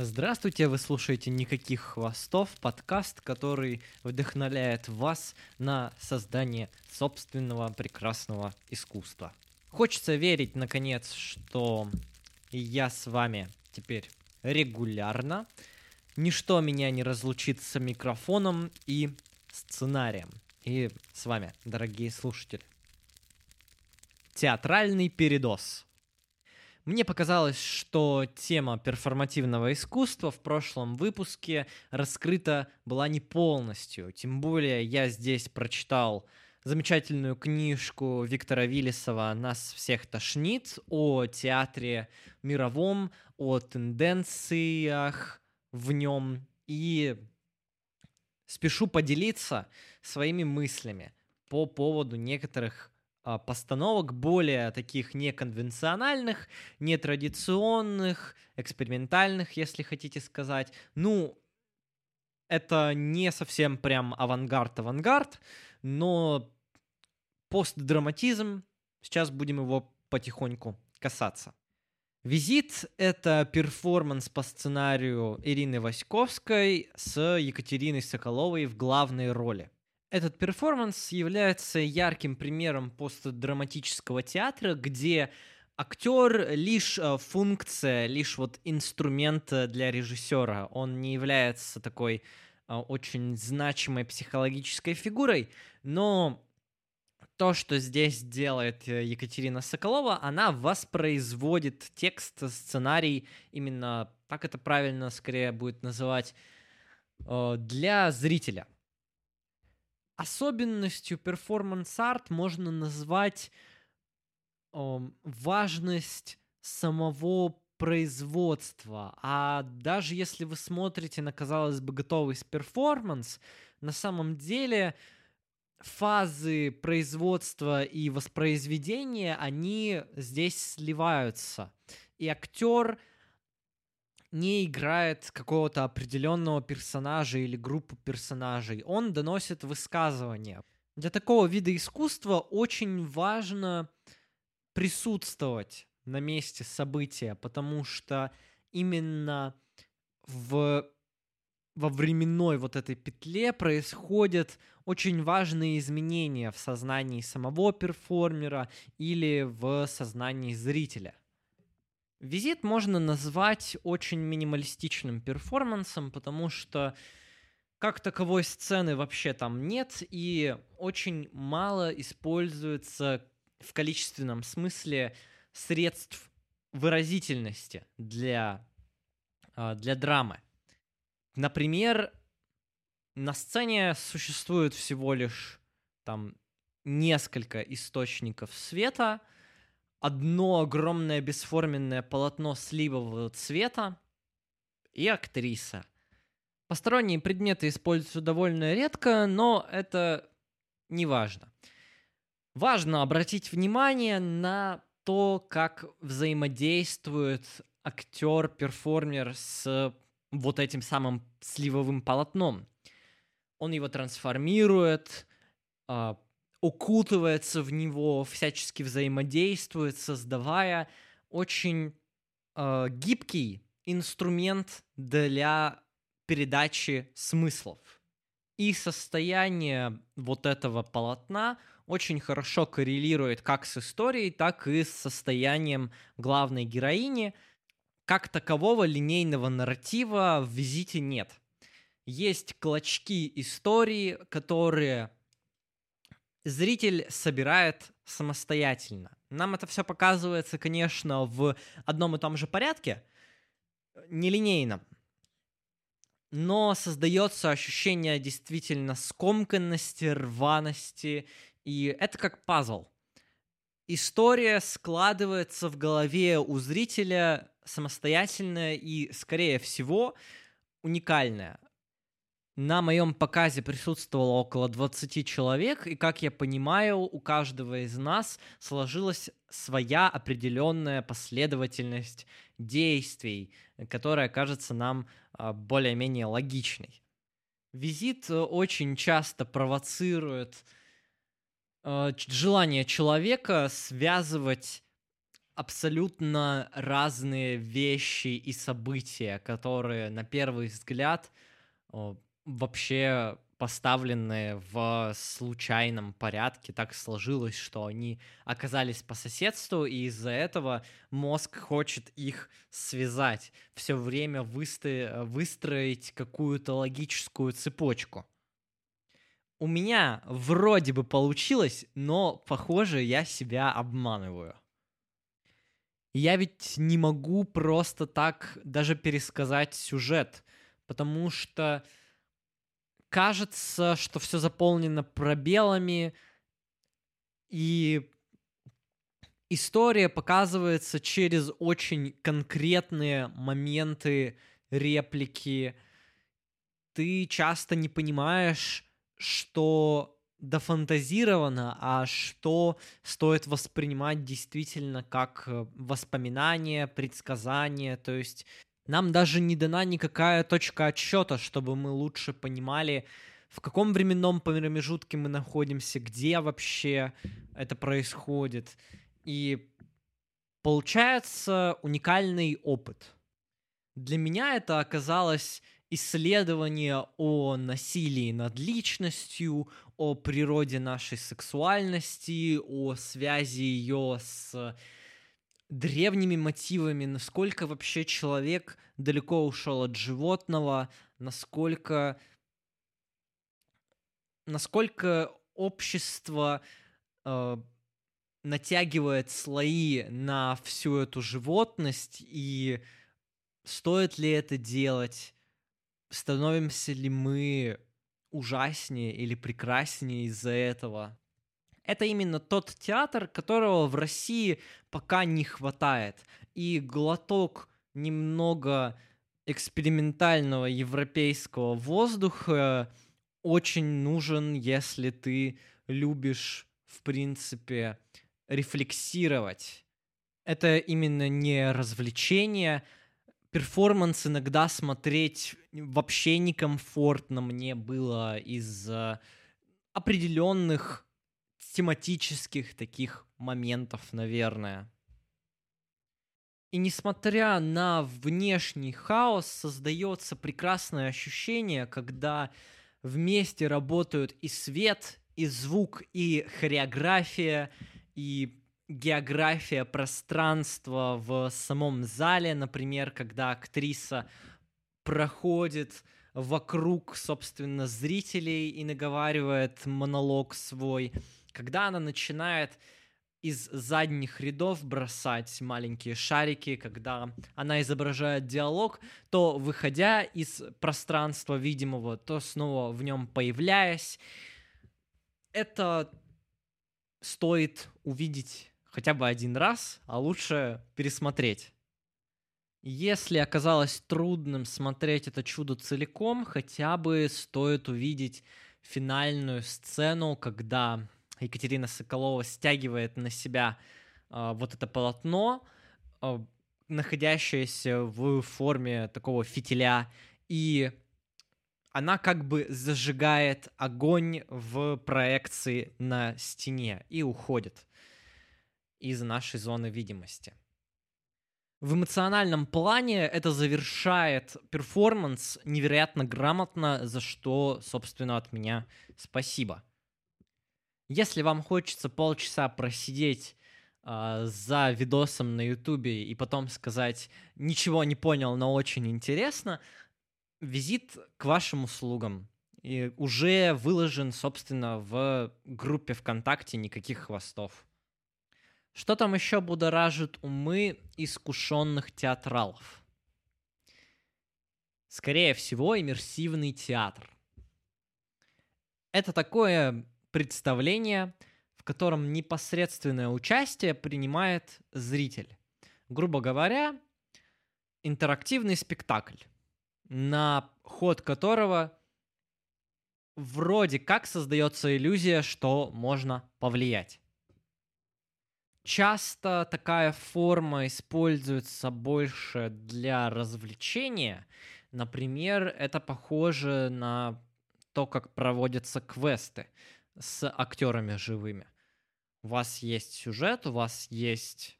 Здравствуйте, вы слушаете «Никаких хвостов», подкаст, который вдохновляет вас на создание собственного прекрасного искусства. Хочется верить, наконец, что я с вами теперь регулярно. Ничто меня не разлучит с микрофоном и сценарием. И с вами, дорогие слушатели. Театральный передоз – мне показалось, что тема перформативного искусства в прошлом выпуске раскрыта была не полностью. Тем более я здесь прочитал замечательную книжку Виктора Виллисова «Нас всех тошнит» о театре мировом, о тенденциях в нем. И спешу поделиться своими мыслями по поводу некоторых постановок более таких неконвенциональных, нетрадиционных, экспериментальных, если хотите сказать. Ну, это не совсем прям авангард-авангард, но постдраматизм, сейчас будем его потихоньку касаться. «Визит» — это перформанс по сценарию Ирины Васьковской с Екатериной Соколовой в главной роли — этот перформанс является ярким примером постдраматического театра, где актер лишь э, функция, лишь вот инструмент для режиссера. Он не является такой э, очень значимой психологической фигурой, но то, что здесь делает э, Екатерина Соколова, она воспроизводит текст, сценарий, именно так это правильно скорее будет называть, для зрителя – особенностью performance art можно назвать э, важность самого производства. А даже если вы смотрите на, казалось бы, готовый перформанс, на самом деле фазы производства и воспроизведения, они здесь сливаются. И актер не играет какого-то определенного персонажа или группу персонажей. Он доносит высказывание. Для такого вида искусства очень важно присутствовать на месте события, потому что именно в, во временной вот этой петле происходят очень важные изменения в сознании самого перформера или в сознании зрителя. Визит можно назвать очень минималистичным перформансом, потому что как таковой сцены вообще там нет, и очень мало используется в количественном смысле средств выразительности для, а, для драмы. Например, на сцене существует всего лишь там несколько источников света — одно огромное бесформенное полотно сливового цвета и актриса. Посторонние предметы используются довольно редко, но это не важно. Важно обратить внимание на то, как взаимодействует актер-перформер с вот этим самым сливовым полотном. Он его трансформирует, а, укутывается в него, всячески взаимодействует, создавая очень э, гибкий инструмент для передачи смыслов. И состояние вот этого полотна очень хорошо коррелирует как с историей, так и с состоянием главной героини. Как такового линейного нарратива в визите нет. Есть клочки истории, которые зритель собирает самостоятельно. Нам это все показывается, конечно, в одном и том же порядке, нелинейном. Но создается ощущение действительно скомканности, рваности, и это как пазл. История складывается в голове у зрителя самостоятельная и, скорее всего, уникальная. На моем показе присутствовало около 20 человек, и, как я понимаю, у каждого из нас сложилась своя определенная последовательность действий, которая кажется нам а, более-менее логичной. Визит э, очень часто провоцирует э, желание человека связывать абсолютно разные вещи и события, которые на первый взгляд вообще поставлены в случайном порядке. Так сложилось, что они оказались по соседству, и из-за этого мозг хочет их связать, все время выстро- выстроить какую-то логическую цепочку. У меня вроде бы получилось, но, похоже, я себя обманываю. Я ведь не могу просто так даже пересказать сюжет, потому что кажется, что все заполнено пробелами, и история показывается через очень конкретные моменты, реплики. Ты часто не понимаешь, что дофантазировано, а что стоит воспринимать действительно как э, воспоминание, предсказание. То есть нам даже не дана никакая точка отсчета, чтобы мы лучше понимали, в каком временном промежутке мы находимся, где вообще это происходит. И получается уникальный опыт. Для меня это оказалось исследование о насилии над личностью, о природе нашей сексуальности, о связи ее с древними мотивами, насколько вообще человек далеко ушел от животного, насколько насколько общество э, натягивает слои на всю эту животность и стоит ли это делать, становимся ли мы ужаснее или прекраснее из-за этого это именно тот театр, которого в России пока не хватает. И глоток немного экспериментального европейского воздуха очень нужен, если ты любишь, в принципе, рефлексировать. Это именно не развлечение. Перформанс иногда смотреть вообще некомфортно мне было из-за определенных тематических таких моментов, наверное. И несмотря на внешний хаос, создается прекрасное ощущение, когда вместе работают и свет, и звук, и хореография, и география пространства в самом зале, например, когда актриса проходит вокруг, собственно, зрителей и наговаривает монолог свой – когда она начинает из задних рядов бросать маленькие шарики, когда она изображает диалог, то выходя из пространства видимого, то снова в нем появляясь, это стоит увидеть хотя бы один раз, а лучше пересмотреть. Если оказалось трудным смотреть это чудо целиком, хотя бы стоит увидеть финальную сцену, когда Екатерина Соколова стягивает на себя э, вот это полотно, э, находящееся в форме такого фитиля, и она как бы зажигает огонь в проекции на стене и уходит из нашей зоны видимости. В эмоциональном плане это завершает перформанс невероятно грамотно, за что, собственно, от меня спасибо. Если вам хочется полчаса просидеть э, за видосом на Ютубе и потом сказать ничего не понял, но очень интересно, визит к вашим услугам. И уже выложен, собственно, в группе ВКонтакте никаких хвостов. Что там еще будоражит умы искушенных театралов? Скорее всего, иммерсивный театр. Это такое представление, в котором непосредственное участие принимает зритель. Грубо говоря, интерактивный спектакль, на ход которого вроде как создается иллюзия, что можно повлиять. Часто такая форма используется больше для развлечения. Например, это похоже на то, как проводятся квесты с актерами живыми. У вас есть сюжет, у вас есть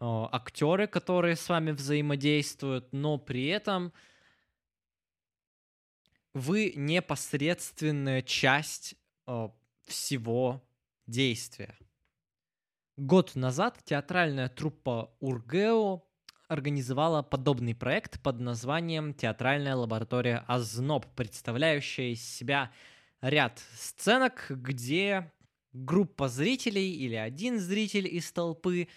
актеры, которые с вами взаимодействуют, но при этом вы непосредственная часть э, всего действия. Год назад театральная труппа Ургео организовала подобный проект под названием «Театральная лаборатория Озноб», представляющая из себя ряд сценок, где группа зрителей или один зритель из толпы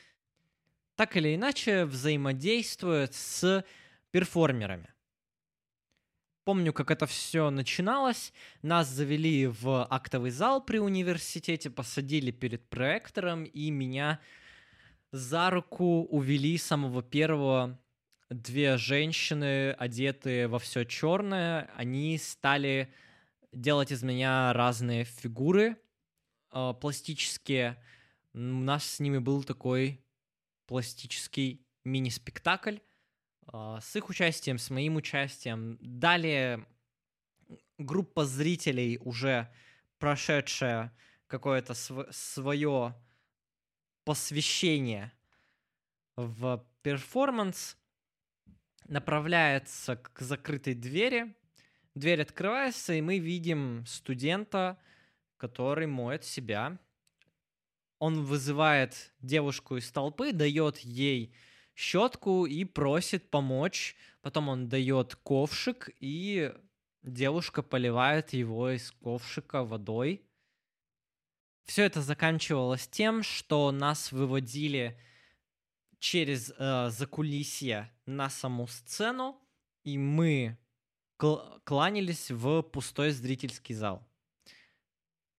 так или иначе взаимодействует с перформерами. Помню, как это все начиналось. Нас завели в актовый зал при университете, посадили перед проектором, и меня за руку увели самого первого две женщины, одетые во все черное. Они стали делать из меня разные фигуры э, пластические. У нас с ними был такой пластический мини-спектакль а, с их участием, с моим участием. Далее группа зрителей, уже прошедшая какое-то св- свое посвящение в перформанс, направляется к закрытой двери. Дверь открывается, и мы видим студента, который моет себя. Он вызывает девушку из толпы, дает ей щетку и просит помочь. Потом он дает ковшик, и девушка поливает его из ковшика водой. Все это заканчивалось тем, что нас выводили через э, закулисье на саму сцену, и мы кланялись в пустой зрительский зал.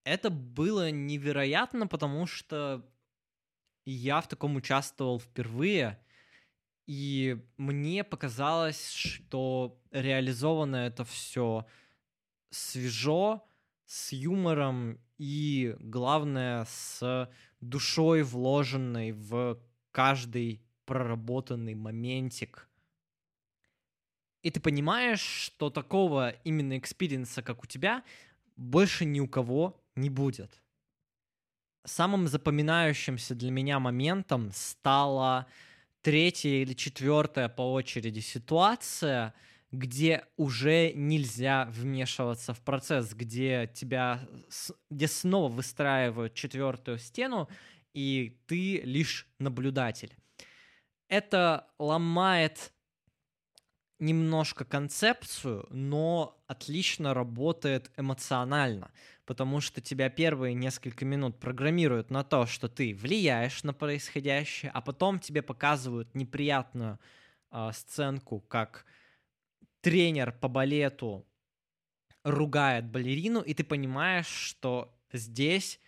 Это было невероятно, потому что я в таком участвовал впервые, и мне показалось, что реализовано это все свежо, с юмором и, главное, с душой, вложенной в каждый проработанный моментик. И ты понимаешь, что такого именно experience а, как у тебя, больше ни у кого не будет. Самым запоминающимся для меня моментом стало третья или четвертая по очереди ситуация, где уже нельзя вмешиваться в процесс, где тебя, где снова выстраивают четвертую стену, и ты лишь наблюдатель. Это ломает немножко концепцию, но отлично работает эмоционально, потому что тебя первые несколько минут программируют на то, что ты влияешь на происходящее, а потом тебе показывают неприятную э, сценку, как тренер по балету ругает балерину, и ты понимаешь, что здесь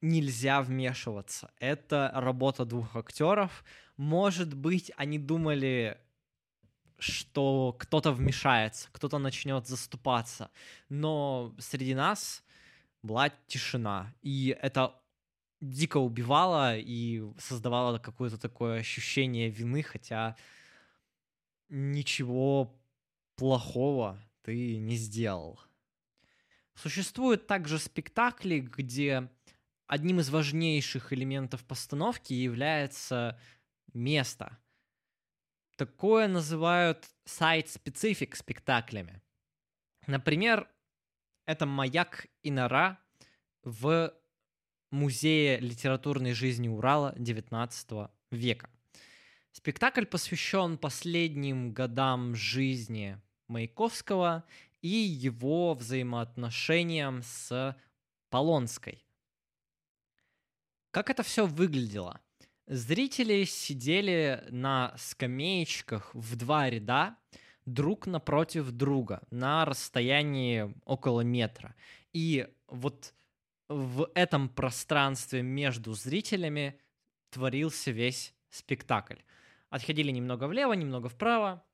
нельзя вмешиваться. Это работа двух актеров. Может быть, они думали, что кто-то вмешается, кто-то начнет заступаться. Но среди нас была тишина. И это дико убивало и создавало какое-то такое ощущение вины, хотя ничего плохого ты не сделал. Существуют также спектакли, где одним из важнейших элементов постановки является место. Такое называют сайт-специфик спектаклями. Например, это «Маяк и нора» в Музее литературной жизни Урала XIX века. Спектакль посвящен последним годам жизни Маяковского и его взаимоотношениям с Полонской. Как это все выглядело? Зрители сидели на скамеечках в два ряда, друг напротив друга, на расстоянии около метра. И вот в этом пространстве между зрителями творился весь спектакль. Отходили немного влево, немного вправо,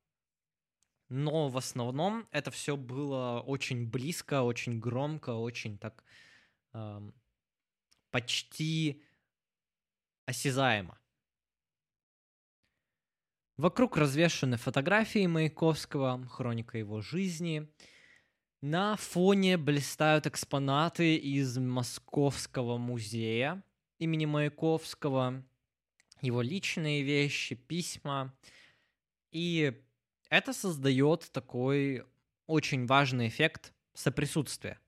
но в основном это все было очень близко, очень громко, очень так эм, почти осязаемо. Вокруг развешаны фотографии Маяковского, хроника его жизни. На фоне блистают экспонаты из Московского музея имени Маяковского. его личные вещи, письма. И это создает такой очень важный эффект соприсутствия.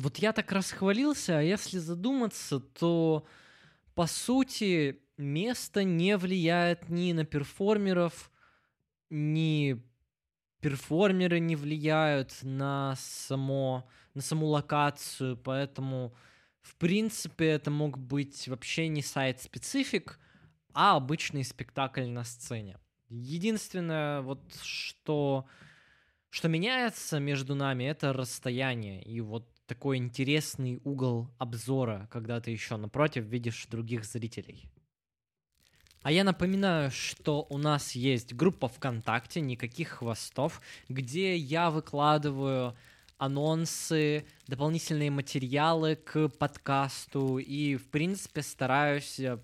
Вот я так расхвалился, а если задуматься, то по сути место не влияет ни на перформеров, ни перформеры не влияют на само на саму локацию, поэтому в принципе это мог быть вообще не сайт-специфик, а обычный спектакль на сцене. Единственное, вот что, что меняется между нами, это расстояние. И вот такой интересный угол обзора, когда ты еще напротив видишь других зрителей. А я напоминаю, что у нас есть группа ВКонтакте, никаких хвостов, где я выкладываю анонсы, дополнительные материалы к подкасту и, в принципе, стараюсь э,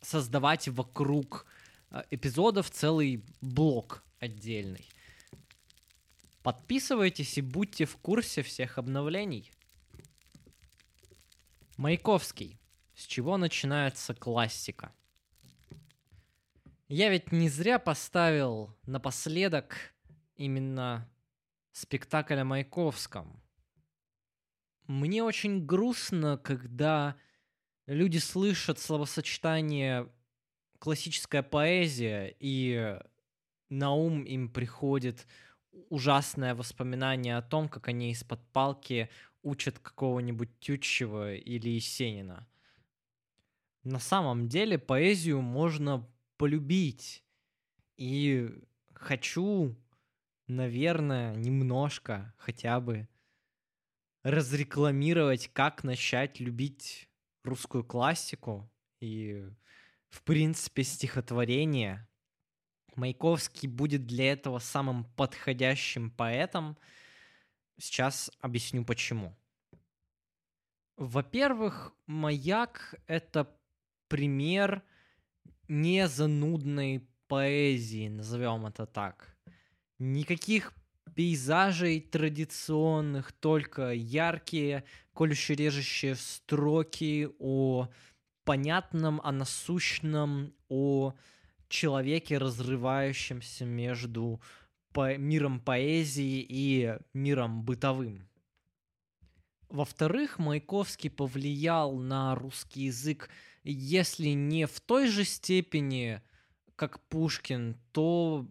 создавать вокруг э, эпизодов целый блок отдельный. Подписывайтесь и будьте в курсе всех обновлений. Маяковский. С чего начинается классика? Я ведь не зря поставил напоследок именно спектакль о Маяковском. Мне очень грустно, когда люди слышат словосочетание классическая поэзия, и на ум им приходит ужасное воспоминание о том, как они из-под палки учат какого-нибудь Тютчева или Есенина. На самом деле поэзию можно полюбить. И хочу, наверное, немножко хотя бы разрекламировать, как начать любить русскую классику и, в принципе, стихотворение – Маяковский будет для этого самым подходящим поэтом. Сейчас объясню почему. Во-первых, маяк — это пример незанудной поэзии, назовем это так. Никаких пейзажей традиционных, только яркие, колюще режущие строки о понятном, о насущном, о человеке, разрывающемся между по миром поэзии и миром бытовым. Во-вторых, Маяковский повлиял на русский язык, если не в той же степени, как Пушкин, то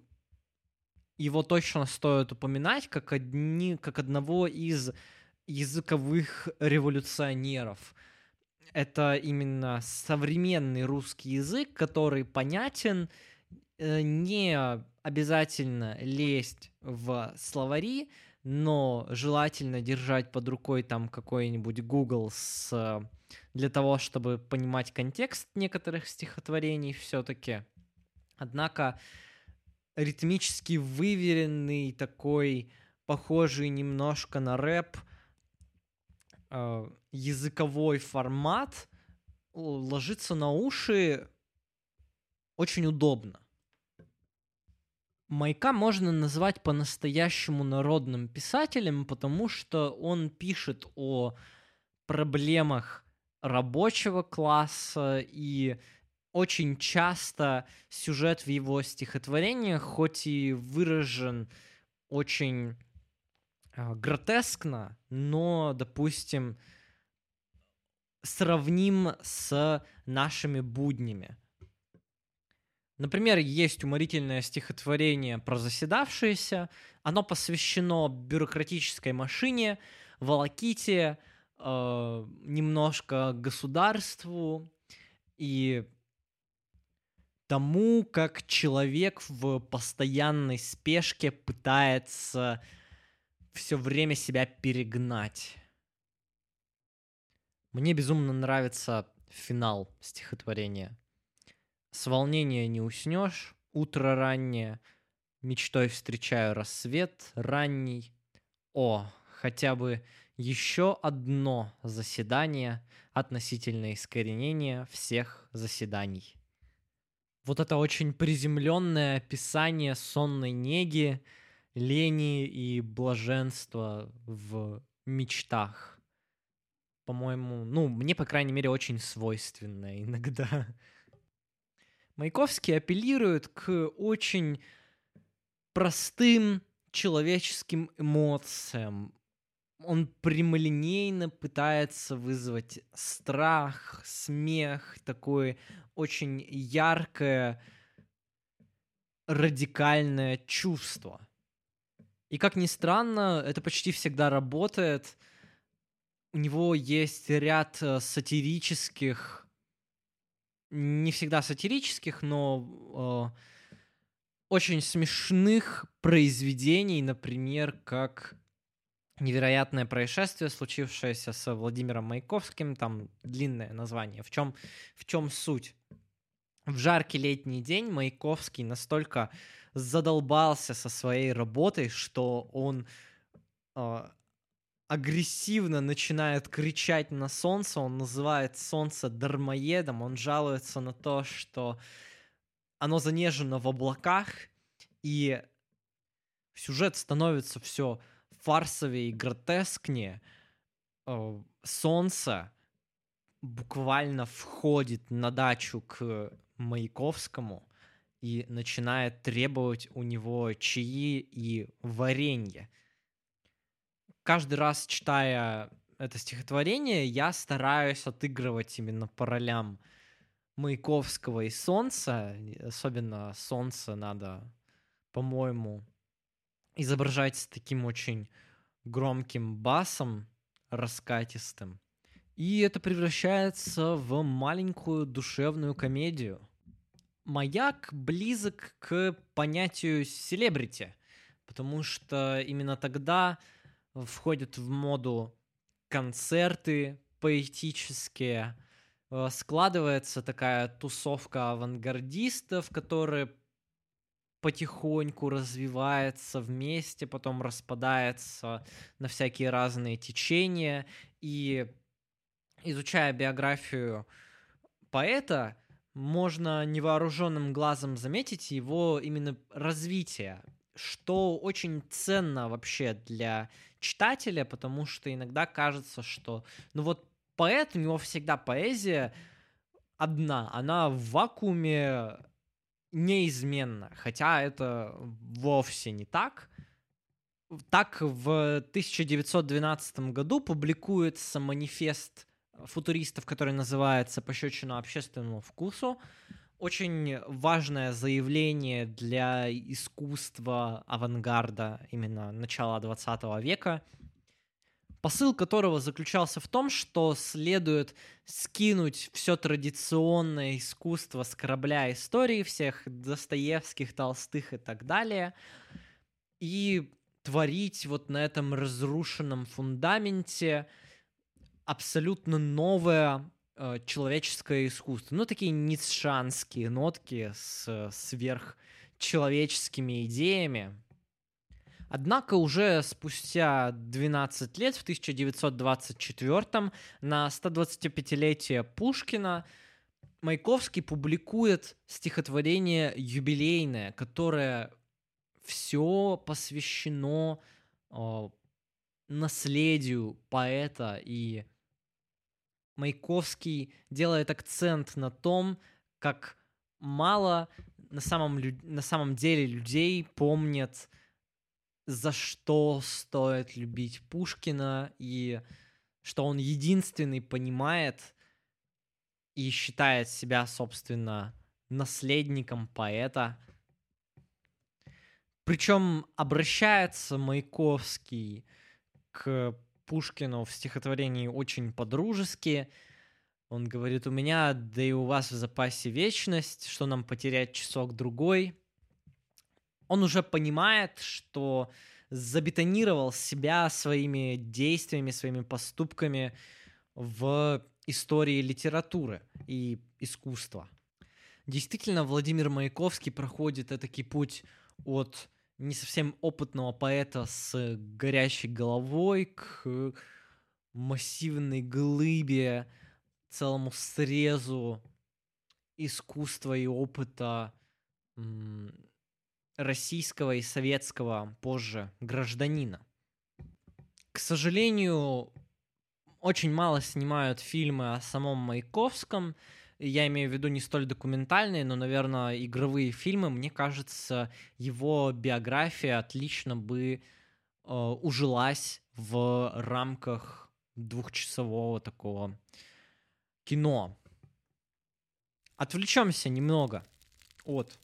его точно стоит упоминать как, одни, как одного из языковых революционеров – это именно современный русский язык, который понятен, э, не обязательно лезть в словари, но желательно держать под рукой там какой-нибудь Google с, для того, чтобы понимать контекст некоторых стихотворений все-таки. Однако ритмически выверенный такой, похожий немножко на рэп, языковой формат ложится на уши очень удобно. Майка можно назвать по-настоящему народным писателем, потому что он пишет о проблемах рабочего класса и очень часто сюжет в его стихотворениях, хоть и выражен очень э, гротескно, но, допустим, сравним с нашими буднями. Например, есть уморительное стихотворение про заседавшееся. Оно посвящено бюрократической машине, волоките, э, немножко государству и тому, как человек в постоянной спешке пытается все время себя перегнать. Мне безумно нравится финал стихотворения. С волнения не уснешь, утро раннее, мечтой встречаю рассвет ранний. О, хотя бы еще одно заседание относительно искоренения всех заседаний. Вот это очень приземленное описание сонной неги, лени и блаженства в мечтах. по-моему, ну, мне, по крайней мере, очень свойственное иногда. Маяковский апеллирует к очень простым человеческим эмоциям. Он прямолинейно пытается вызвать страх, смех, такое очень яркое, радикальное чувство. И как ни странно, это почти всегда работает. У него есть ряд э, сатирических, не всегда сатирических, но э, очень смешных произведений, например, как невероятное происшествие, случившееся с Владимиром Маяковским, там длинное название. В чем, в чем суть? В жаркий летний день Маяковский настолько задолбался со своей работой, что он э, агрессивно начинает кричать на солнце, он называет солнце дармоедом, он жалуется на то, что оно занежено в облаках, и сюжет становится все фарсовее и гротескнее. Э, солнце буквально входит на дачу к Маяковскому и начинает требовать у него чаи и варенье. Каждый раз, читая это стихотворение, я стараюсь отыгрывать именно по ролям Маяковского и Солнца. Особенно Солнце надо, по-моему, изображать с таким очень громким басом, раскатистым. И это превращается в маленькую душевную комедию. Маяк близок к понятию селебрити, потому что именно тогда входят в моду концерты поэтические, э, складывается такая тусовка авангардистов, которые потихоньку развивается вместе, потом распадается на всякие разные течения. И изучая биографию поэта, можно невооруженным глазом заметить его именно развитие, что очень ценно вообще для читателя, потому что иногда кажется, что, ну вот поэт, у него всегда поэзия одна, она в вакууме неизменна, хотя это вовсе не так. Так в 1912 году публикуется манифест футуристов, который называется «Пощечина общественному вкусу». Очень важное заявление для искусства авангарда именно начала 20 века, посыл которого заключался в том, что следует скинуть все традиционное искусство с корабля истории всех Достоевских, Толстых и так далее, и творить вот на этом разрушенном фундаменте – абсолютно новое э, человеческое искусство. Ну, такие ницшанские нотки с сверхчеловеческими идеями. Однако уже спустя 12 лет, в 1924 на 125-летие Пушкина, Маяковский публикует стихотворение юбилейное, которое все посвящено э, наследию поэта и Маяковский делает акцент на том, как мало на самом, на самом деле людей помнят, за что стоит любить Пушкина, и что он единственный понимает и считает себя, собственно, наследником поэта. Причем обращается Маяковский к Пушкину в стихотворении очень по-дружески. Он говорит, у меня, да и у вас в запасе вечность, что нам потерять часок-другой. Он уже понимает, что забетонировал себя своими действиями, своими поступками в истории литературы и искусства. Действительно, Владимир Маяковский проходит этакий путь от не совсем опытного поэта с горящей головой к массивной глыбе, целому срезу искусства и опыта российского и советского позже гражданина. К сожалению, очень мало снимают фильмы о самом Маяковском. Я имею в виду не столь документальные, но, наверное, игровые фильмы. Мне кажется, его биография отлично бы э, ужилась в рамках двухчасового такого кино. Отвлечемся немного от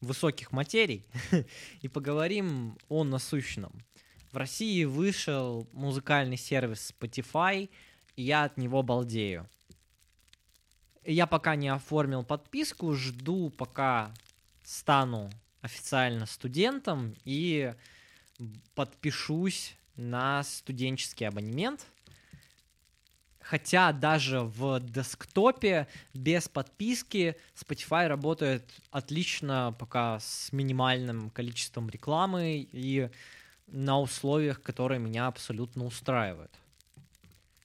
высоких материй и поговорим о насущном. В России вышел музыкальный сервис Spotify, и я от него балдею. Я пока не оформил подписку, жду, пока стану официально студентом и подпишусь на студенческий абонемент. Хотя даже в десктопе без подписки Spotify работает отлично пока с минимальным количеством рекламы и на условиях, которые меня абсолютно устраивают.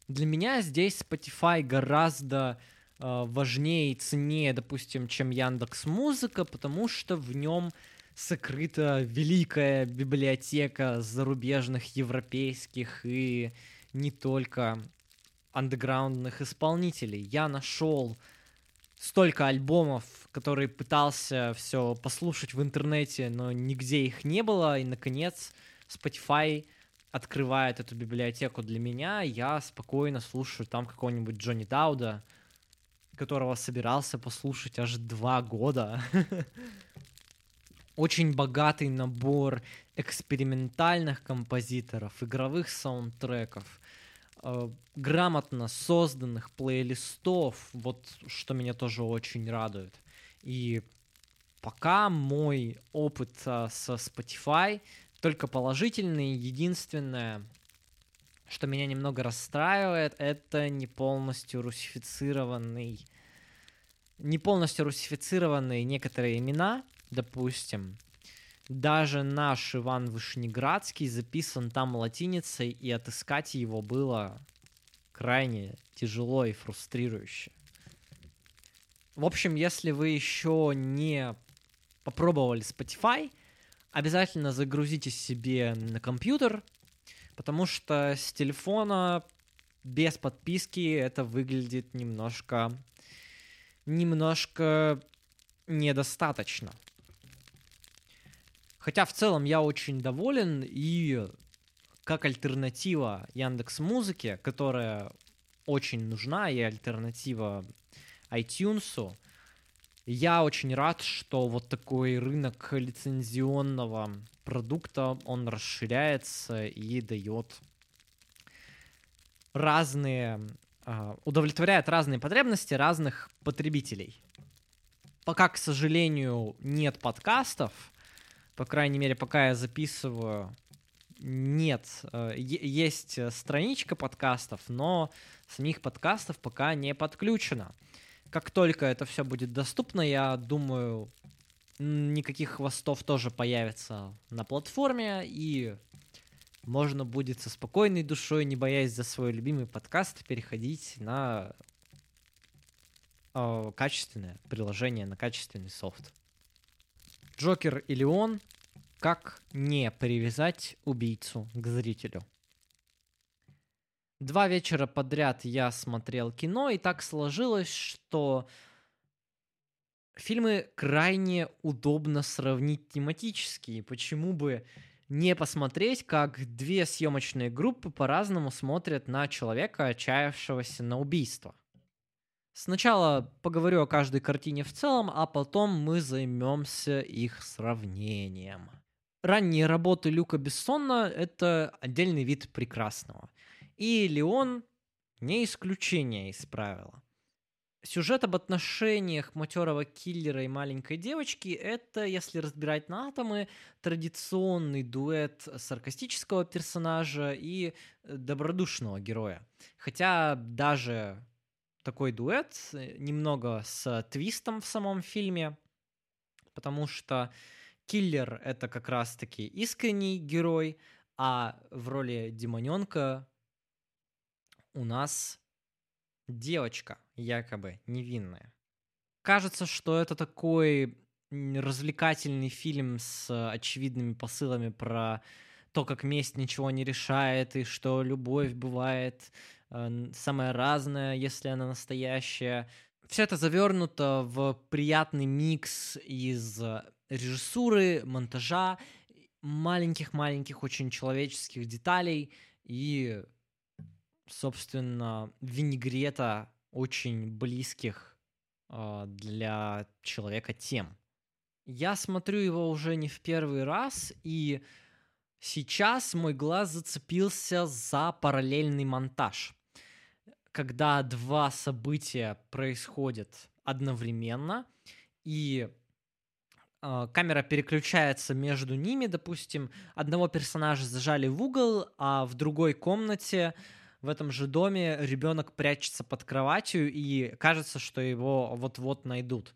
Для меня здесь Spotify гораздо важнее и ценнее, допустим, чем Яндекс Музыка, потому что в нем сокрыта великая библиотека зарубежных, европейских и не только андеграундных исполнителей. Я нашел столько альбомов, которые пытался все послушать в интернете, но нигде их не было, и наконец Spotify открывает эту библиотеку для меня, я спокойно слушаю там какого-нибудь Джонни Дауда, которого собирался послушать аж два года. Очень богатый набор экспериментальных композиторов, игровых саундтреков, э, грамотно созданных плейлистов, вот что меня тоже очень радует. И пока мой опыт э, со Spotify только положительный. Единственное, что меня немного расстраивает, это не полностью русифицированный не полностью русифицированные некоторые имена, допустим, даже наш Иван Вышнеградский записан там латиницей, и отыскать его было крайне тяжело и фрустрирующе. В общем, если вы еще не попробовали Spotify, обязательно загрузите себе на компьютер, потому что с телефона без подписки это выглядит немножко немножко недостаточно. Хотя в целом я очень доволен и как альтернатива Яндекс Музыке, которая очень нужна, и альтернатива iTunes, я очень рад, что вот такой рынок лицензионного продукта, он расширяется и дает разные, а, удовлетворяет разные потребности разных потребителей. Пока, к сожалению, нет подкастов, по крайней мере, пока я записываю, нет, э, есть страничка подкастов, но самих подкастов пока не подключено как только это все будет доступно, я думаю, никаких хвостов тоже появится на платформе, и можно будет со спокойной душой, не боясь за свой любимый подкаст, переходить на э, качественное приложение, на качественный софт. Джокер или он, как не привязать убийцу к зрителю. Два вечера подряд я смотрел кино, и так сложилось, что фильмы крайне удобно сравнить тематически. Почему бы не посмотреть, как две съемочные группы по-разному смотрят на человека, отчаявшегося на убийство. Сначала поговорю о каждой картине в целом, а потом мы займемся их сравнением. Ранние работы Люка Бессона — это отдельный вид прекрасного — и Леон не исключение из правила. Сюжет об отношениях матерого киллера и маленькой девочки — это, если разбирать на атомы, традиционный дуэт саркастического персонажа и добродушного героя. Хотя даже такой дуэт немного с твистом в самом фильме, потому что киллер — это как раз-таки искренний герой, а в роли демоненка у нас девочка, якобы невинная. Кажется, что это такой развлекательный фильм с очевидными посылами про то, как месть ничего не решает, и что любовь бывает э, самое разное, если она настоящая. Все это завернуто в приятный микс из режиссуры, монтажа, маленьких-маленьких очень человеческих деталей и, собственно, винегрета очень близких э, для человека тем. Я смотрю его уже не в первый раз, и сейчас мой глаз зацепился за параллельный монтаж. Когда два события происходят одновременно, и э, камера переключается между ними, допустим, одного персонажа зажали в угол, а в другой комнате в этом же доме ребенок прячется под кроватью и кажется, что его вот-вот найдут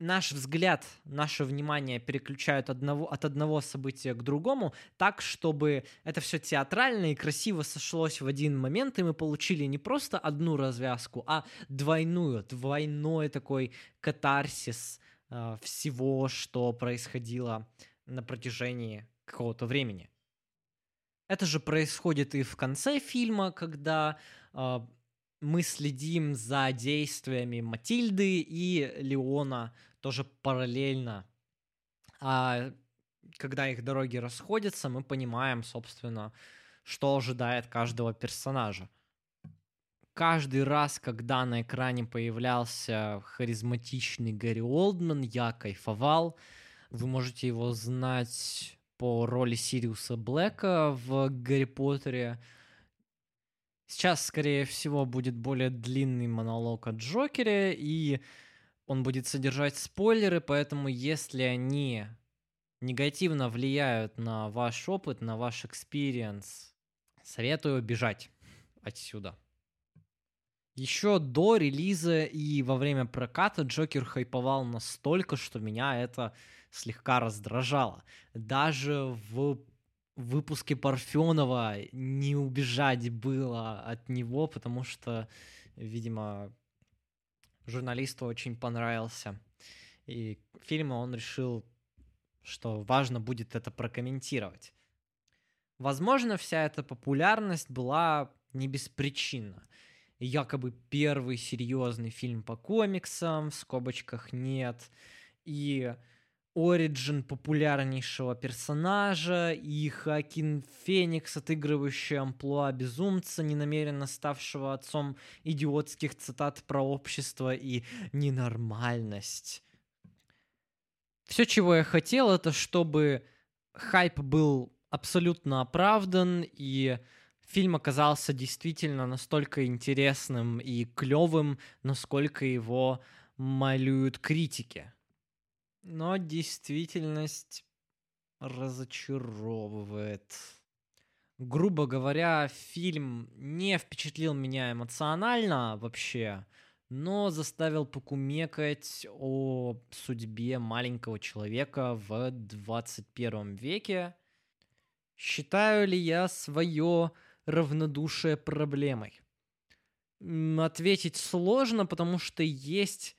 наш взгляд, наше внимание переключают одного, от одного события к другому так, чтобы это все театрально и красиво сошлось в один момент, и мы получили не просто одну развязку, а двойную, двойной такой катарсис э, всего, что происходило на протяжении какого-то времени. Это же происходит и в конце фильма, когда э, мы следим за действиями Матильды и Леона тоже параллельно. А когда их дороги расходятся, мы понимаем, собственно, что ожидает каждого персонажа. Каждый раз, когда на экране появлялся харизматичный Гэри Олдман, я кайфовал. Вы можете его знать по роли Сириуса Блэка в Гарри Поттере. Сейчас, скорее всего, будет более длинный монолог о Джокере, и он будет содержать спойлеры, поэтому если они негативно влияют на ваш опыт, на ваш experience, советую бежать отсюда. Еще до релиза и во время проката Джокер хайповал настолько, что меня это слегка раздражало. Даже в выпуске Парфенова не убежать было от него, потому что, видимо, журналисту очень понравился. И фильм он решил, что важно будет это прокомментировать. Возможно, вся эта популярность была не беспричинна. Якобы первый серьезный фильм по комиксам, в скобочках нет. И оригин популярнейшего персонажа, и Хакин Феникс, отыгрывающий амплуа безумца, ненамеренно ставшего отцом идиотских цитат про общество и ненормальность. Все, чего я хотел, это чтобы хайп был абсолютно оправдан, и фильм оказался действительно настолько интересным и клевым, насколько его малюют критики. Но действительность разочаровывает. Грубо говоря, фильм не впечатлил меня эмоционально вообще, но заставил покумекать о судьбе маленького человека в 21 веке. Считаю ли я свое равнодушие проблемой? Ответить сложно, потому что есть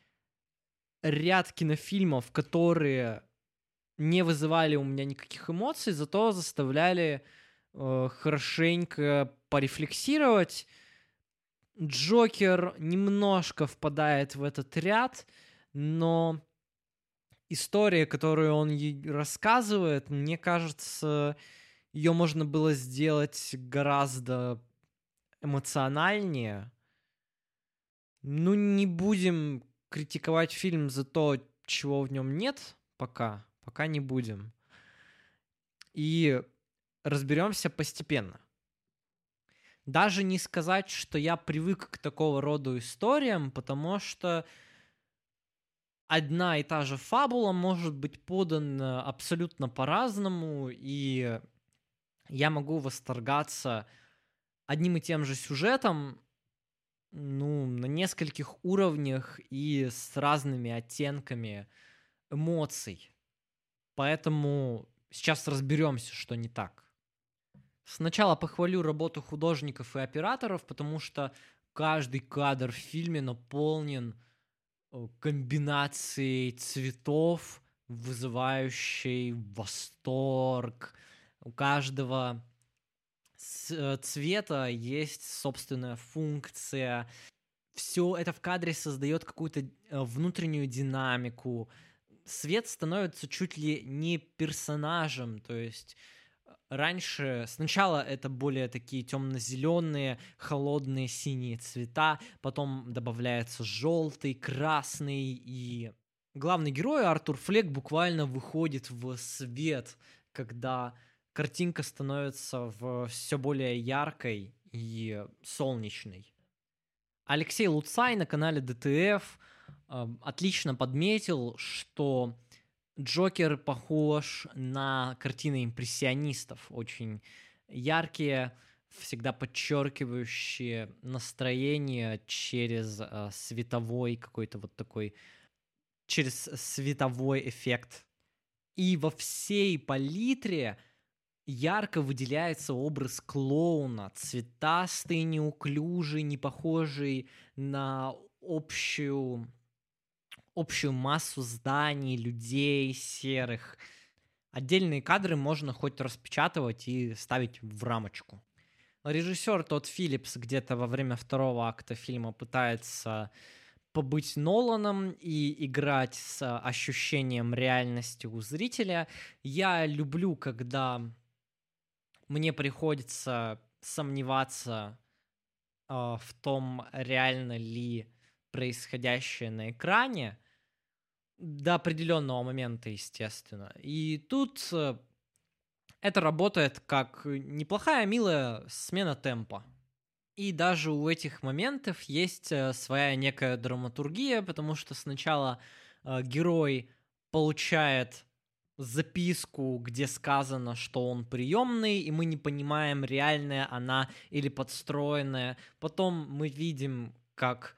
ряд кинофильмов, которые не вызывали у меня никаких эмоций, зато заставляли э, хорошенько порефлексировать. Джокер немножко впадает в этот ряд, но история, которую он рассказывает, мне кажется, ее можно было сделать гораздо эмоциональнее. Ну, не будем критиковать фильм за то, чего в нем нет, пока, пока не будем. И разберемся постепенно. Даже не сказать, что я привык к такого рода историям, потому что одна и та же фабула может быть подана абсолютно по-разному, и я могу восторгаться одним и тем же сюжетом, ну, на нескольких уровнях и с разными оттенками эмоций. Поэтому сейчас разберемся, что не так. Сначала похвалю работу художников и операторов, потому что каждый кадр в фильме наполнен э, комбинацией цветов, вызывающей восторг. У каждого э, цвета есть собственная функция. Все это в кадре создает какую-то э, внутреннюю динамику. Свет становится чуть ли не персонажем, то есть раньше сначала это более такие темно-зеленые, холодные синие цвета, потом добавляется желтый, красный и главный герой Артур Флек буквально выходит в свет, когда картинка становится все более яркой и солнечной. Алексей Луцай на канале ДТФ э, отлично подметил, что Джокер похож на картины импрессионистов, очень яркие, всегда подчеркивающие настроение через э, световой какой-то вот такой, через световой эффект. И во всей палитре ярко выделяется образ клоуна, цветастый, неуклюжий, не похожий на общую общую массу зданий, людей серых. Отдельные кадры можно хоть распечатывать и ставить в рамочку. Режиссер тот Филлипс где-то во время второго акта фильма пытается побыть Ноланом и играть с ощущением реальности у зрителя. Я люблю, когда мне приходится сомневаться э, в том, реально ли происходящее на экране, до определенного момента, естественно. И тут э, это работает как неплохая, милая смена темпа. И даже у этих моментов есть э, своя некая драматургия, потому что сначала э, герой получает записку, где сказано, что он приемный, и мы не понимаем, реальная она или подстроенная. Потом мы видим, как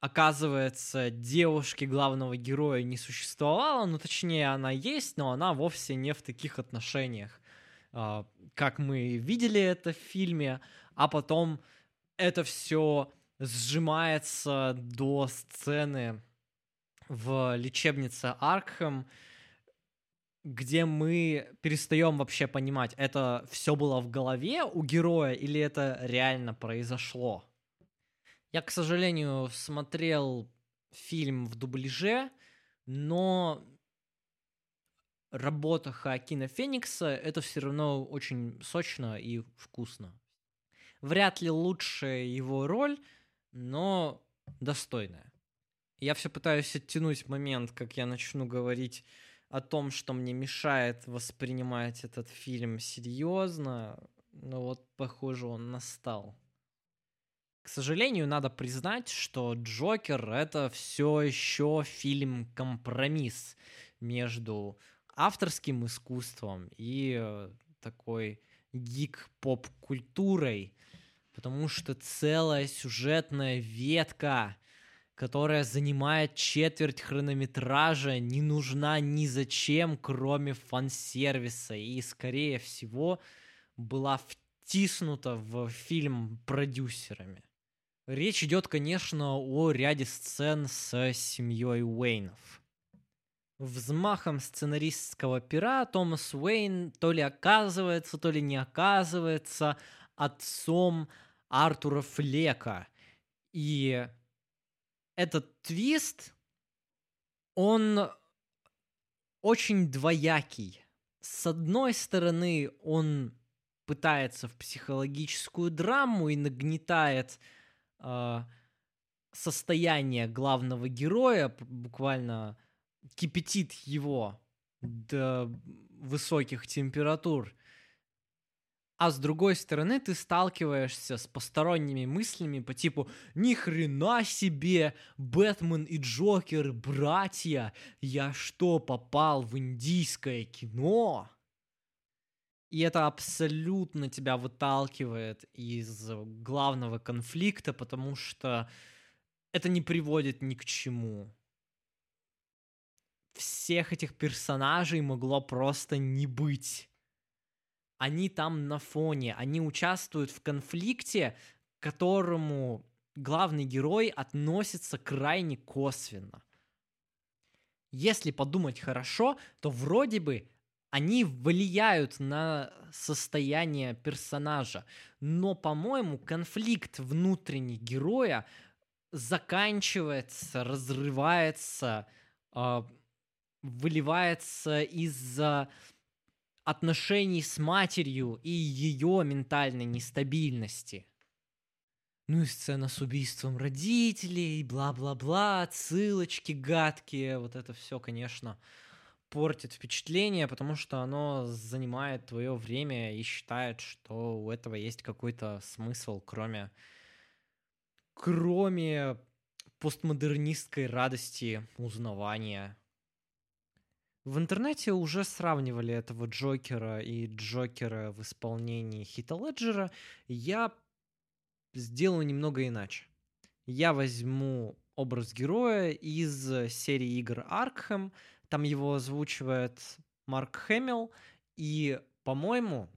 оказывается, девушки главного героя не существовало, ну, точнее, она есть, но она вовсе не в таких отношениях, а, как мы видели это в фильме, а потом это все сжимается до сцены в лечебнице Аркхэм, где мы перестаем вообще понимать, это все было в голове у героя или это реально произошло. Я, к сожалению, смотрел фильм в дубляже, но работа Хоакина Феникса это все равно очень сочно и вкусно. Вряд ли лучшая его роль, но достойная. Я все пытаюсь оттянуть момент, как я начну говорить о том, что мне мешает воспринимать этот фильм серьезно, но вот, похоже, он настал. К сожалению, надо признать, что Джокер это все еще фильм-компромисс между авторским искусством и э, такой гик-поп-культурой, потому что целая сюжетная ветка, которая занимает четверть хронометража, не нужна ни зачем, кроме фан-сервиса, и, скорее всего, была втиснута в фильм продюсерами. Речь идет, конечно, о ряде сцен с семьей Уэйнов. Взмахом сценаристского пера Томас Уэйн то ли оказывается, то ли не оказывается отцом Артура Флека. И этот твист, он очень двоякий. С одной стороны, он пытается в психологическую драму и нагнетает э, состояние главного героя, буквально кипятит его до высоких температур. А с другой стороны, ты сталкиваешься с посторонними мыслями по типу «Ни хрена себе! Бэтмен и Джокер — братья! Я что, попал в индийское кино?» И это абсолютно тебя выталкивает из главного конфликта, потому что это не приводит ни к чему. Всех этих персонажей могло просто не быть. Они там на фоне, они участвуют в конфликте, к которому главный герой относится крайне косвенно. Если подумать хорошо, то вроде бы они влияют на состояние персонажа. Но, по-моему, конфликт внутренний героя заканчивается, разрывается, э, выливается из-за отношений с матерью и ее ментальной нестабильности. Ну и сцена с убийством родителей, бла-бла-бла, ссылочки гадкие, вот это все, конечно, портит впечатление, потому что оно занимает твое время и считает, что у этого есть какой-то смысл, кроме, кроме постмодернистской радости узнавания. В интернете уже сравнивали этого Джокера и Джокера в исполнении Хита Леджера. Я сделаю немного иначе. Я возьму образ героя из серии игр Аркхэм. Там его озвучивает Марк Хэмилл. И, по-моему,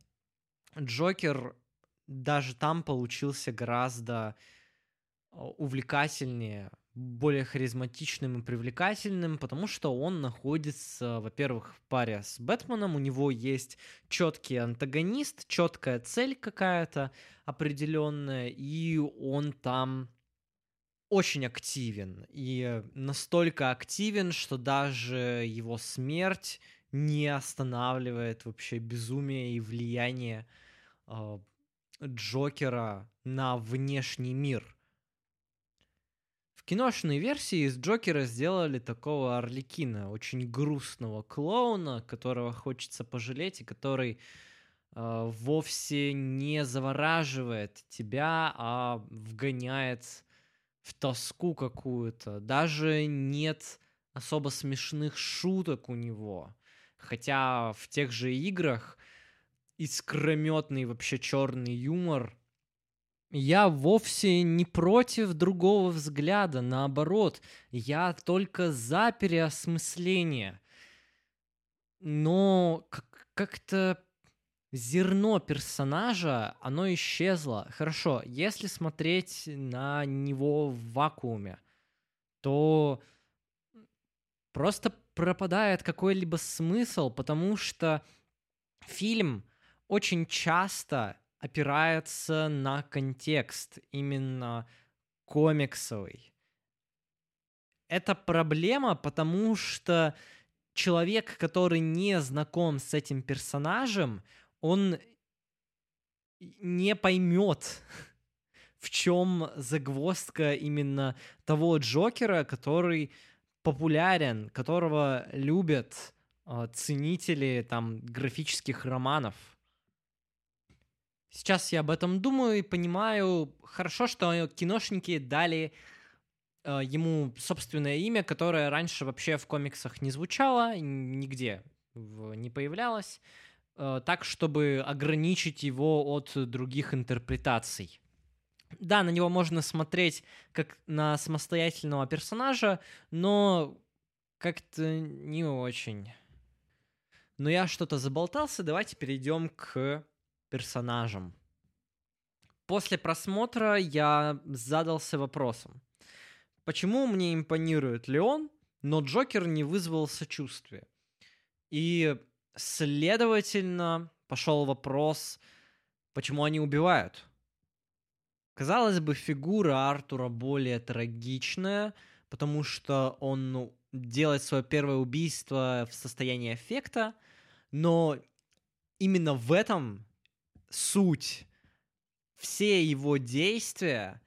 Джокер даже там получился гораздо а, увлекательнее, более харизматичным и привлекательным, потому что он находится, во-первых, в паре с Бэтменом, у него есть четкий антагонист, четкая цель какая-то определенная, и он там очень активен. И настолько активен, что даже его смерть не останавливает вообще безумие и влияние э, Джокера на внешний мир киношной версии из Джокера сделали такого Орликина, очень грустного клоуна, которого хочется пожалеть и который э, вовсе не завораживает тебя, а вгоняет в тоску какую-то. Даже нет особо смешных шуток у него. Хотя в тех же играх искрометный вообще черный юмор я вовсе не против другого взгляда, наоборот, я только за переосмысление. Но как-то зерно персонажа, оно исчезло. Хорошо, если смотреть на него в вакууме, то просто пропадает какой-либо смысл, потому что фильм очень часто опирается на контекст, именно комиксовый. Это проблема, потому что человек, который не знаком с этим персонажем, он не поймет, в чем загвоздка именно того Джокера, который популярен, которого любят э, ценители там графических романов. Сейчас я об этом думаю и понимаю, хорошо, что киношники дали э, ему собственное имя, которое раньше вообще в комиксах не звучало, нигде не появлялось, э, так, чтобы ограничить его от других интерпретаций. Да, на него можно смотреть как на самостоятельного персонажа, но как-то не очень. Но я что-то заболтался, давайте перейдем к персонажем. После просмотра я задался вопросом, почему мне импонирует Леон, но Джокер не вызвал сочувствия? И, следовательно, пошел вопрос, почему они убивают? Казалось бы, фигура Артура более трагичная, потому что он ну, делает свое первое убийство в состоянии эффекта, но именно в этом суть, все его действия,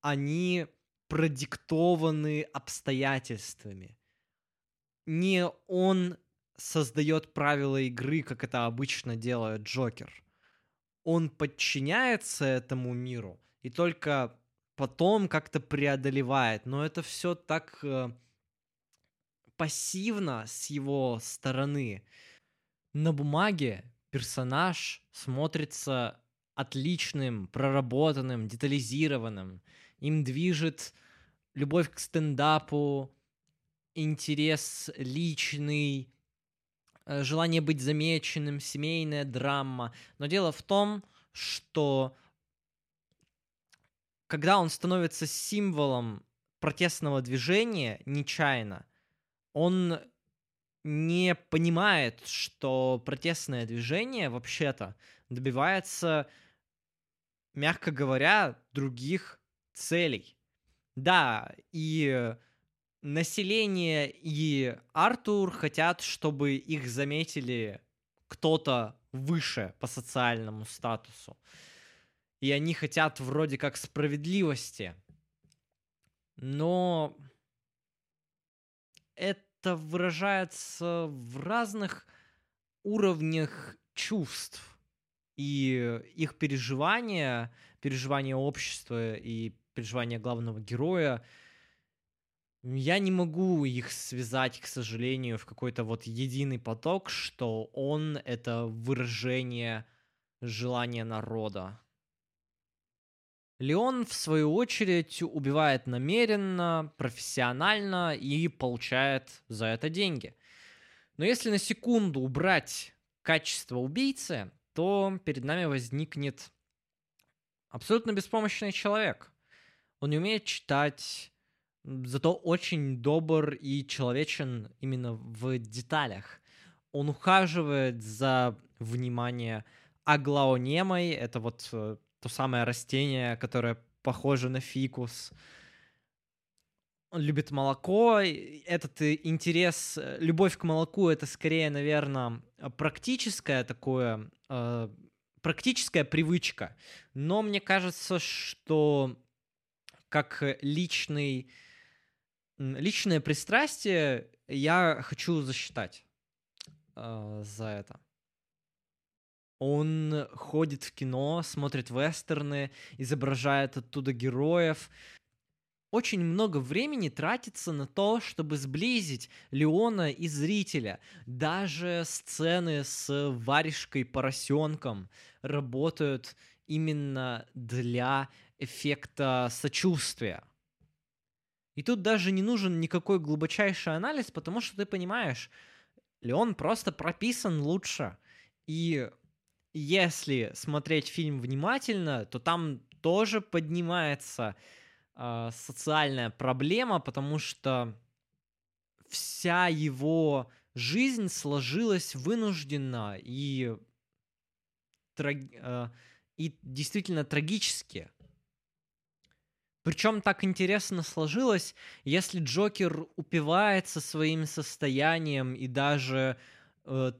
они продиктованы обстоятельствами. Не он создает правила игры, как это обычно делает Джокер. Он подчиняется этому миру и только потом как-то преодолевает. Но это все так э, пассивно с его стороны. На бумаге персонаж смотрится отличным, проработанным, детализированным. Им движет любовь к стендапу, интерес личный, э, желание быть замеченным, семейная драма. Но дело в том, что когда он становится символом протестного движения нечаянно, он не понимает, что протестное движение вообще-то добивается, мягко говоря, других целей. Да, и население и Артур хотят, чтобы их заметили кто-то выше по социальному статусу. И они хотят вроде как справедливости. Но это выражается в разных уровнях чувств. И их переживания, переживания общества и переживания главного героя — я не могу их связать, к сожалению, в какой-то вот единый поток, что он — это выражение желания народа. Леон, в свою очередь, убивает намеренно, профессионально и получает за это деньги. Но если на секунду убрать качество убийцы, то перед нами возникнет абсолютно беспомощный человек. Он не умеет читать, зато очень добр и человечен именно в деталях. Он ухаживает за внимание аглаонемой, это вот э, то самое растение, которое похоже на фикус. Он любит молоко. Этот интерес, э, любовь к молоку, это скорее, наверное, практическое такое, э, практическая привычка. Но мне кажется, что как личный личное пристрастие я хочу засчитать э, за это. Он ходит в кино, смотрит вестерны, изображает оттуда героев. Очень много времени тратится на то, чтобы сблизить Леона и зрителя. Даже сцены с варежкой поросенком работают именно для эффекта сочувствия. И тут даже не нужен никакой глубочайший анализ, потому что ты понимаешь, Леон просто прописан лучше. И если смотреть фильм внимательно, то там тоже поднимается э, социальная проблема, потому что вся его жизнь сложилась вынужденно и, траг... э, и действительно трагически. Причем так интересно сложилось, если Джокер упивается своим состоянием и даже э,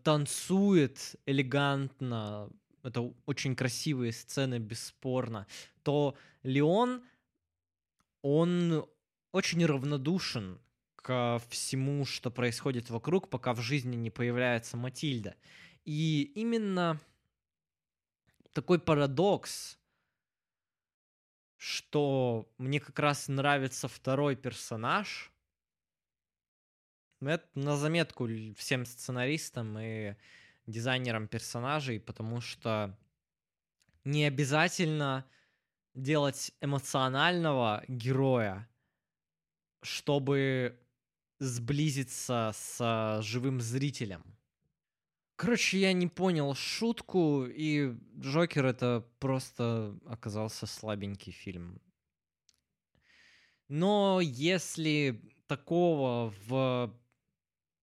танцует элегантно, это очень красивые сцены, бесспорно, то Леон, он очень равнодушен ко всему, что происходит вокруг, пока в жизни не появляется Матильда. И именно такой парадокс что мне как раз нравится второй персонаж. Это на заметку всем сценаристам и дизайнерам персонажей, потому что не обязательно делать эмоционального героя, чтобы сблизиться с живым зрителем. Короче, я не понял шутку, и Джокер это просто оказался слабенький фильм. Но если такого в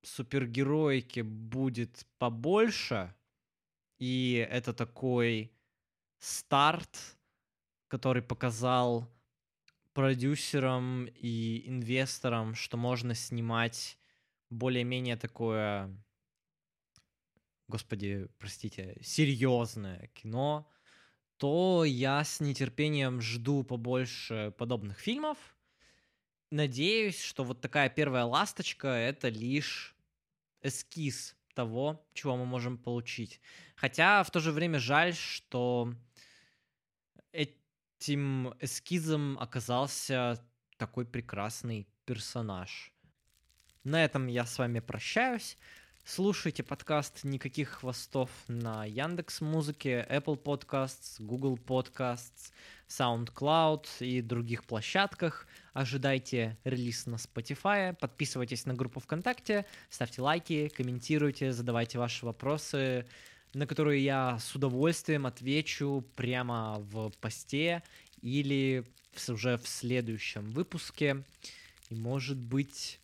супергероике будет побольше, и это такой старт, который показал продюсерам и инвесторам, что можно снимать более-менее такое господи, простите, серьезное кино, то я с нетерпением жду побольше подобных фильмов. Надеюсь, что вот такая первая ласточка — это лишь эскиз того, чего мы можем получить. Хотя в то же время жаль, что этим эскизом оказался такой прекрасный персонаж. На этом я с вами прощаюсь. Слушайте подкаст «Никаких хвостов» на Яндекс Музыке, Apple Podcasts, Google Podcasts, SoundCloud и других площадках. Ожидайте релиз на Spotify, подписывайтесь на группу ВКонтакте, ставьте лайки, комментируйте, задавайте ваши вопросы, на которые я с удовольствием отвечу прямо в посте или уже в следующем выпуске. И может быть,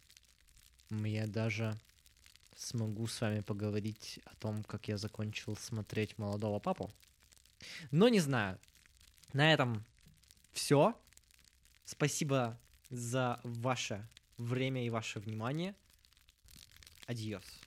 мне даже смогу с вами поговорить о том, как я закончил смотреть молодого папу. Но не знаю. На этом все. Спасибо за ваше время и ваше внимание. Адьос.